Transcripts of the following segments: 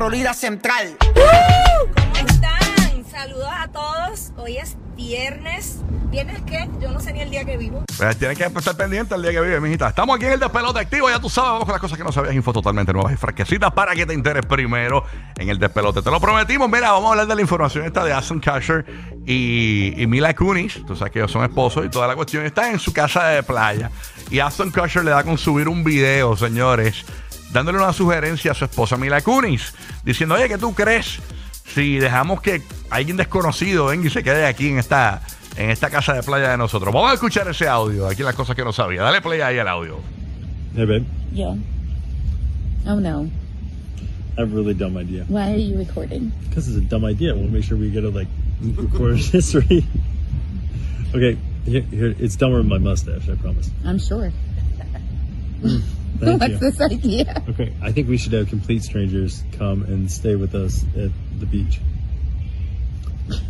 Florida Central. ¿Cómo están? Saludos a todos. Hoy es viernes. ¿Viernes qué? Yo no sé ni el día que vivo. Pues tienes que estar pendiente el día que vive, mijita. Estamos aquí en el despelote activo, ya tú sabes, vamos con las cosas que no sabías, info totalmente nuevas y fresquecitas para que te enteres primero en el despelote. Te lo prometimos, mira, vamos a hablar de la información esta de Aston Kutcher y, y Mila Kunis. Tú sabes que ellos son esposos y toda la cuestión está en su casa de playa. Y Aston Kutcher le da con subir un video, señores, dándole una sugerencia a su esposa Mila Kunis, diciendo, oye, ¿qué tú crees si dejamos que alguien desconocido venga y se quede aquí en esta en esta casa de playa de nosotros. Vamos a escuchar ese audio. Aquí las cosas que no sabía. Dale play ahí al audio. Hey, babe. Yeah. Oh no. I have a really dumb idea. Why are you recording? Because it's a dumb idea. To make sure we get a like record history. okay, here, here, it's dumber than my mustache. I promise. I'm sure. Thank What's you. this idea? Okay, I think we should have complete strangers come and stay with us at the beach.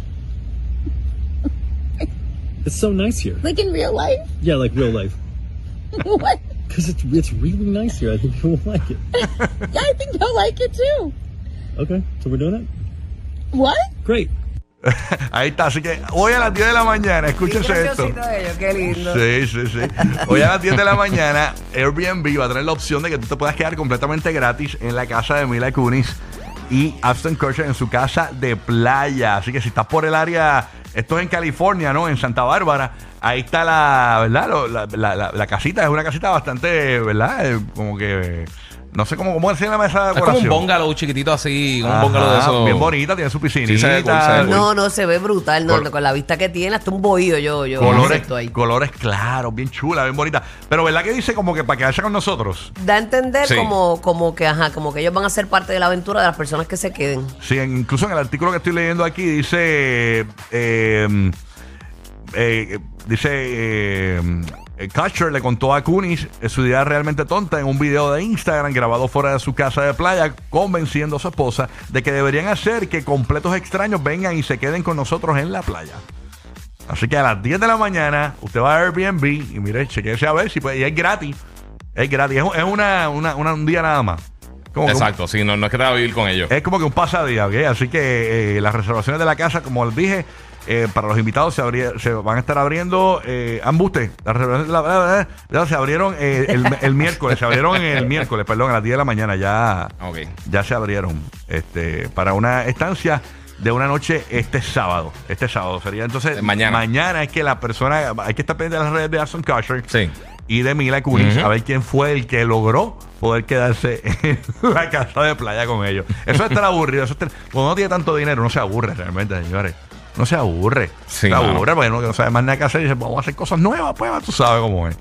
It's so nice here. Like in real life? Yeah, like real life. what? Because it's it's really nice here. I think people will like it. Yeah, I think they'll like it too. Okay, so we're doing it. What? Great. Ahí está. Así que hoy a las 10 de la mañana, escúchense esto. qué lindo. Sí, sí, sí. Hoy a las 10 de la mañana, Airbnb va a tener la opción de que tú te puedas quedar completamente gratis en la casa de Mila Kunis y Aston Kutcher en su casa de playa. Así que si estás por el área, esto es en California, ¿no? En Santa Bárbara. Ahí está la, ¿verdad? La- la- la casita, es una casita bastante, ¿verdad? Eh, Como que, no sé cómo, cómo se llama esa Es como un bungalow chiquitito así, un Ajá, bungalow de esos. Bien bonita, tiene su piscinita. Sí, se ve cool, se ve cool. No, no, se ve brutal. No, Col- con la vista que tiene, hasta un bohío yo, yo colores, acepto ahí. colores claros, bien chula, bien bonita. Pero ¿verdad que dice como que para quedarse con nosotros? Da a entender Sí. como, como que, ajá, como que ellos van a ser parte de la aventura de las personas que se queden. Sí, en- incluso en el artículo que estoy leyendo aquí dice, eh, eh, dice, eh, Kutcher le contó a Kunis eh, su idea realmente tonta en un video de Instagram grabado fuera de su casa de playa, convenciendo a su esposa de que deberían hacer que completos extraños vengan y se queden con nosotros en la playa. Así que a las 10 de la mañana usted va a Airbnb y mire, chequeese a ver si puede, y es gratis. Es gratis, es, es una, una- una- un día nada más. Como Exacto, sí, no, no es que te va a vivir con ellos. es como que un pasadía, ¿ok? Así que eh, las reservaciones de la casa, como les dije, eh, para los invitados se, abri- se van a estar abriendo eh, ambuste. De la- ya se abrieron eh, el, el miércoles, se abrieron el miércoles, perdón, a las 10 de la mañana ya, Ok. ya se abrieron este, para una estancia de una noche este sábado. Este sábado sería entonces Mañana. Mañana es que la persona, hay que estar pendiente de las redes de Aston Kutcher Sí. y de Mila Kunis Ujú. a ver quién fue el que logró poder quedarse en la casa de playa con ellos. Eso es estar aburrido. Eso es estar- cuando uno tiene tanto dinero, no se aburre realmente, señores. No se aburre. Sí, se mano. aburre porque no, no sabe más nada que hacer y dice, vamos a hacer cosas nuevas, pues tú sabes cómo es.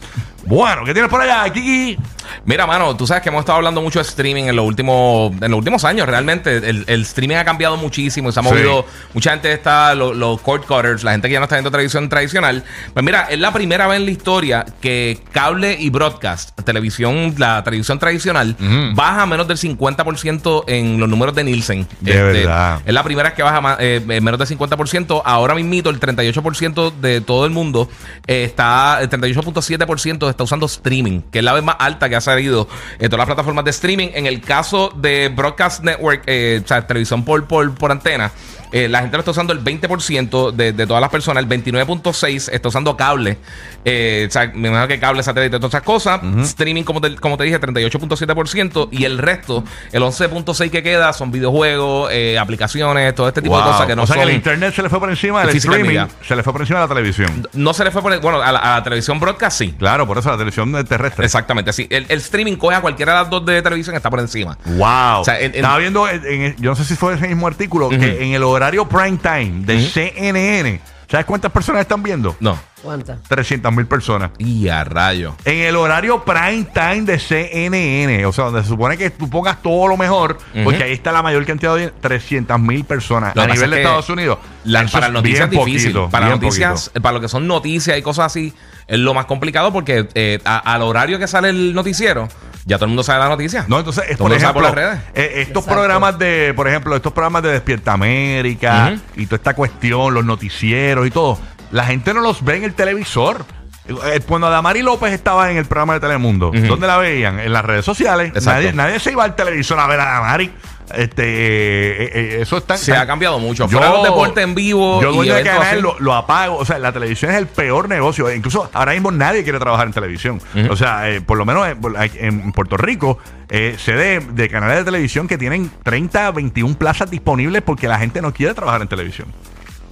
Bueno, ¿qué tienes por allá, Kiki? Mira, mano, tú sabes que hemos estado hablando mucho de streaming en los últimos, en los últimos años. Realmente, el, el streaming ha cambiado muchísimo y se ha Sí. movido. Mucha gente está, lo- los cord cutters, la gente que ya no está viendo televisión tradicional. Pues mira, es la primera vez en la historia que cable y broadcast, televisión, la televisión tradicional, baja menos del 50% en los números de Nielsen. Este, De verdad. Es la primera vez que baja eh, menos del 50%. Ahora mismito, el 38% de todo el mundo eh, está, el 38.7% está usando streaming, que es la vez más alta que ha salido en todas las plataformas de streaming. En el caso de Broadcast Network, eh, o sea, televisión por, por, por antena, eh, la gente lo está usando el 20% de, de todas las personas, el 29.6% está usando cable. Eh, o sea, me imagino que cable, satélite, todas esas cosas. Streaming, como te, como te dije, 38.7%. Y el resto, el 11.6% que queda, son videojuegos, eh, aplicaciones, todo este tipo de cosas que no o sea son. que el internet se le fue por encima del física streaming, media. se le fue por encima de la televisión. No se le fue por. Bueno, a la, a la televisión broadcast sí. Claro, por eso la televisión terrestre. Exactamente, sí. El, el streaming coge a cualquiera de las dos de televisión está por encima. Wow. O sea, en- en- Estaba viendo, en- en- yo no sé si fue ese mismo artículo, que en el horario prime time de CNN, ¿sabes cuántas personas están viendo? No. ¿Cuántas? 300 mil personas. Y a rayo. En el horario prime time de CNN, o sea, donde se supone que tú pongas todo lo mejor, porque ahí está la mayor cantidad de 300 mil personas Lo a que pasa nivel es de que Estados Unidos. La- Eso para es noticias es bien difícil. poquito, para bien noticias, poquito. para lo que son noticias y cosas así, es lo más complicado porque eh, a- al horario que sale el noticiero, ya todo el mundo sabe la noticia. No, entonces, es, por ejemplo, las redes. eh, estos Exacto. programas de, por ejemplo, estos programas de Despierta América y toda esta cuestión, los noticieros y todo, la gente no los ve en el televisor. Eh, Cuando Adamari López estaba en el programa de Telemundo. ¿dónde la veían? En las redes sociales. Nadie, nadie se iba al televisor a ver a Adamari. Este, eh, eh, eso está. Se ha cambiado mucho. Yo- Fuera los deportes en vivo Yo dueño de canal lo, lo apago. O sea, la televisión es el peor negocio. Incluso ahora mismo nadie quiere trabajar en televisión. O sea, eh, por lo menos en, Puerto Rico, eh, sé de, de canales de televisión que tienen 30, 21 plazas disponibles porque la gente no quiere trabajar en televisión.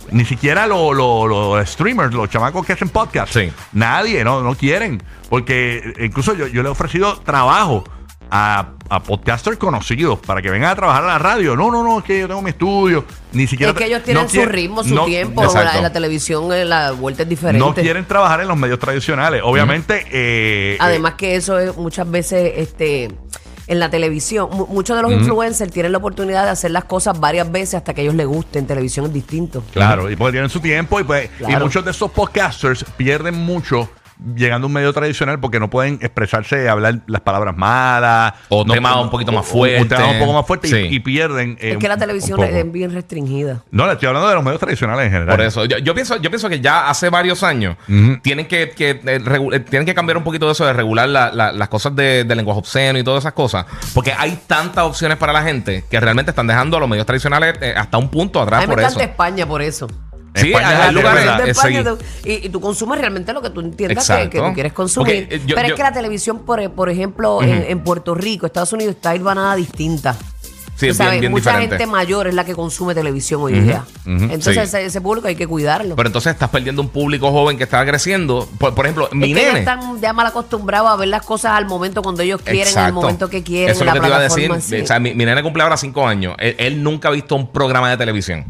Ni siquiera lo- lo- los streamers, los chamacos que hacen podcast. Sí. Nadie, no, no quieren. Porque eh, incluso yo, yo le he ofrecido trabajo a, a podcasters conocidos para que vengan a trabajar a la radio. No, no, no, es que yo tengo mi estudio. Ni siquiera. Es que ellos tienen no su ritmo, su no- tiempo. exacto. La, la televisión, eh, la vuelta es diferente. No quieren trabajar en los medios tradicionales. Obviamente. eh, Además que eso es muchas veces este en la televisión. Mu- muchos de los influencers tienen la oportunidad de hacer las cosas varias veces hasta que a ellos les guste. En televisión es distinto. Claro, y porque tienen su tiempo y, pues, y muchos de esos podcasters pierden mucho llegando a un medio tradicional porque no pueden expresarse, hablar las palabras malas. O no, temas no- un poquito más o- o temas fuertes. un poco más fuertes y- Sí. y, pierden. eh, es que la televisión es bien restringida. No, le estoy hablando de los medios tradicionales en general. Por eso, yo, yo pienso, yo pienso que ya hace varios años tienen que, que, eh, eh, tienen que cambiar un poquito de eso de regular la- la- las cosas de, de lenguaje obsceno y todas esas cosas. Porque hay tantas opciones para la gente que realmente están dejando a los medios tradicionales eh, hasta un punto A atrás mí me por encanta eso. España por eso. Sí, hay, lugares. de España, y, y tú consumes realmente lo que tú entiendas que, que tú quieres consumir. Eh, yo- Pero yo- es que la televisión, por, por ejemplo, en, en Puerto Rico, Estados Unidos, está irvanada distinta. Sí, es sabes, bien, bien mucha diferente. gente mayor es la que consume televisión hoy día. Entonces, sí. ese, ese público hay que cuidarlo. Pero entonces estás perdiendo un público joven que está creciendo. Por, por ejemplo, mi es que ellos nene. están ya mal acostumbrados a ver las cosas al momento cuando ellos quieren, Exacto. momento que quieren, Eso es la lo que te iba a decir. plataforma, sí. O sea, mi, mi nene cumple ahora cinco años. Él, él nunca ha visto un programa de televisión.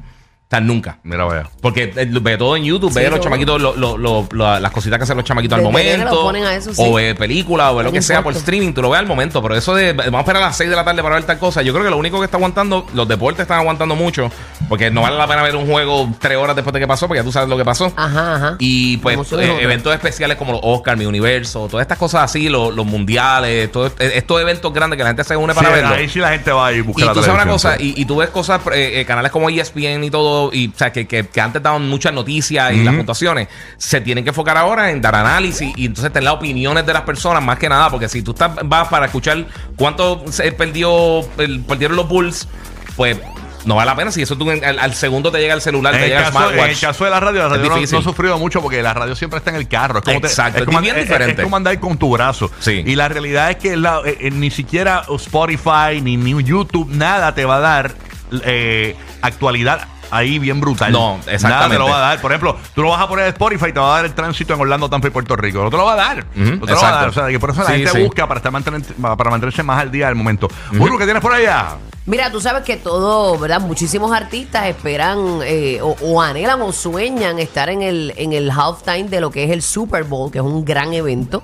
O sea, nunca. Mira, vaya. Porque él ve todo en YouTube, Sí, ve los chamaquitos, lo- lo- lo- lo- las cositas que hacen los chamaquitos al Desde momento. lo ponen a eso, sí. O ve películas, o ve lo No que sea por importa. streaming, tú lo ves al momento. Pero eso de vamos a esperar a las 6 de la tarde para ver tal cosa. Yo creo que lo único que está aguantando, los deportes están aguantando mucho. Porque no vale la pena ver un juego tres horas después de que pasó, porque ya tú sabes lo que pasó. Ajá, ajá. Y pues eh, otra. eventos especiales como los Oscar, Mi Universo, todas estas cosas así, los, los mundiales, todo, eh, estos eventos grandes que la gente se une para Sí, verlo. ahí sí la gente va y busca Y tú sabes una cosa, y, y tú ves cosas, eh, eh, canales como ESPN y todo, y o sea, que, que, que antes daban muchas noticias y las puntuaciones, se tienen que enfocar ahora en dar análisis y entonces tener las opiniones de las personas más que nada, porque si tú estás, vas para escuchar cuánto se perdió, el- perdieron los Bulls, pues no vale la pena. Si eso tú en- al, al segundo te llega el celular, En te el, llega el caso, en smartwatch. el caso de la radio, la radio no, ha sufrido mucho porque la radio siempre está en el carro. Es como, te- Exacto, es como, bien es- es- diferente. es como andar con tu brazo. Sí. Y la realidad es que la- eh, eh, ni siquiera Spotify ni, ni YouTube, nada te va a dar eh, actualidad ahí bien brutal. No, Nada exactamente. te lo va a dar. Por ejemplo, tú lo vas a poner en Spotify y te va a dar el tránsito en Orlando, Tampa y Puerto Rico. No te lo va a dar. Ujú, no te lo va a exacto. dar. O sea, que por eso la Sí, gente sí. busca para, estar mantener- para mantenerse más al día del momento. Burbu, ¿qué tienes por allá? Mira, tú sabes que todo, ¿verdad? Muchísimos artistas esperan eh, o, o anhelan o sueñan estar en el, en el halftime de lo que es el Super Bowl, que es un gran evento.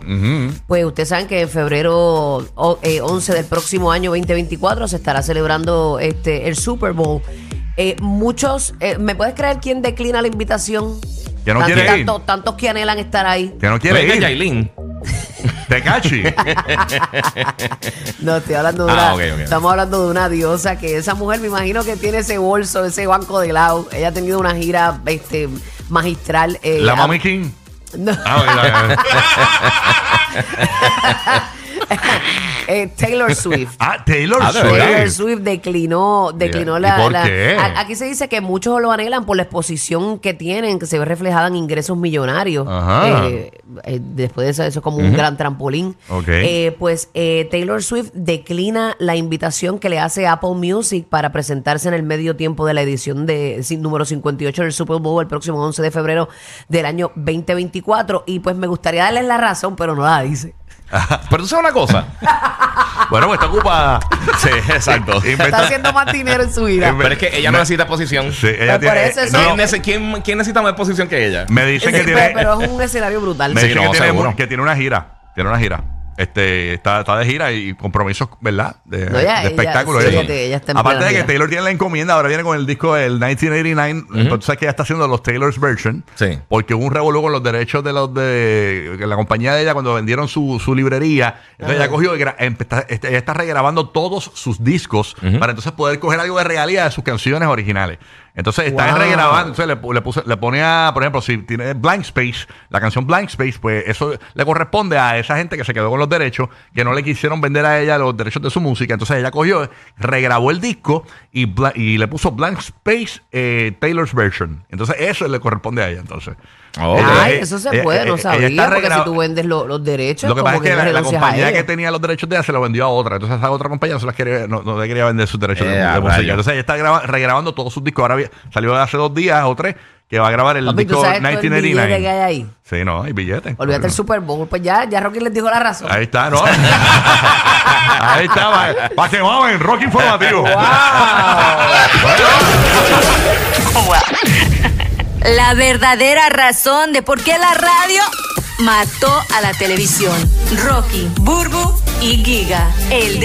Pues ustedes saben que en febrero o- eh, 11 del próximo año 2024 se estará celebrando este el Super Bowl. Eh, muchos, eh, ¿me puedes creer quién declina la invitación? Que no Tant- quiere ir. tanto- Tantos que anhelan estar ahí. Que no quiere Venga, ir. Yailin. Te cachi. No, estoy hablando de Ah, una. ok, ok. Estamos hablando de una diosa que esa mujer me imagino que tiene ese bolso, ese banco de lado. Ella ha tenido una gira este, magistral. eh, la a- Mami King. No. Ah, ok, ok. Eh, Taylor Swift. Ah, Taylor Ah, Swift. Taylor Swift declinó, declinó ¿Y la, por la- qué? a- Aquí se dice que muchos lo anhelan por la exposición que tienen, que se ve reflejada en ingresos millonarios. Ajá. Eh, eh, después de eso, eso es como un gran trampolín. Ok. Eh, pues eh, Taylor Swift declina la invitación que le hace Apple Music para presentarse en el medio tiempo de la edición de sí, número 58 del Super Bowl el próximo 11 de febrero del año 2024. Y pues me gustaría darles la razón, pero no la dice. Pero tú sabes una cosa. Bueno, pues está ocupada. sí, exacto. Está haciendo más dinero en su vida. Pero es que ella no necesita exposición. Sí, ella Pues por tiene. eso eso- ¿Quién, no, nece- quién- quién necesita más exposición que ella? me dicen que tiene. pero es un escenario brutal. Me Sí, dicen no, que, tiene, seguro. que tiene una gira. Tiene una gira. Este, está, está de gira y compromisos, ¿verdad? De, No, ella- de espectáculo. ella- eso. fíjate, ella está en Aparte plena de que gira. Taylor tiene la encomienda, ahora viene con el disco del 1989. Entonces sabes que ella está haciendo los Taylor's version. Sí. Porque hubo un revolú con los derechos de los de que la compañía de ella cuando vendieron su, su librería. Entonces ella cogió y gra- empe- este, ella está regrabando todos sus discos para entonces poder coger algo de realidad de sus canciones originales. Entonces está Wow. regrabando. Entonces le, le, puse- le ponía, por ejemplo, si tiene Blank Space, la canción Blank Space, pues eso le corresponde a esa gente que se quedó con los derechos, que no le quisieron vender a ella los derechos de su música. Entonces ella cogió, regrabó el disco y, y le puso Blank Space eh, Taylor's Version. Entonces eso le corresponde a ella. Entonces. Ay, eso se puede, eh, no ella sabía. está Porque si tú vendes lo- los derechos, lo que pasa es que la, compañía que tenía los derechos de ella se los vendió a otra. Entonces esa otra compañía no, se las quería, no, no le quería vender sus derechos de, Eh, de música. Entonces ella está graba- regrabando todos sus discos. Ahora salió hace dos días o tres que va a grabar el Papi, ¿tú disco sabes todo el billete 1989. que hay ahí? Sí, no, hay billetes. Olvídate el Super Bowl. Pues ya, ya Rocky les dijo la razón. Ahí está, ¿no? Ahí está, para que mamen, Rock Informativo. La verdadera razón de por qué la radio mató a la televisión. Rocky, Burbu y Giga. El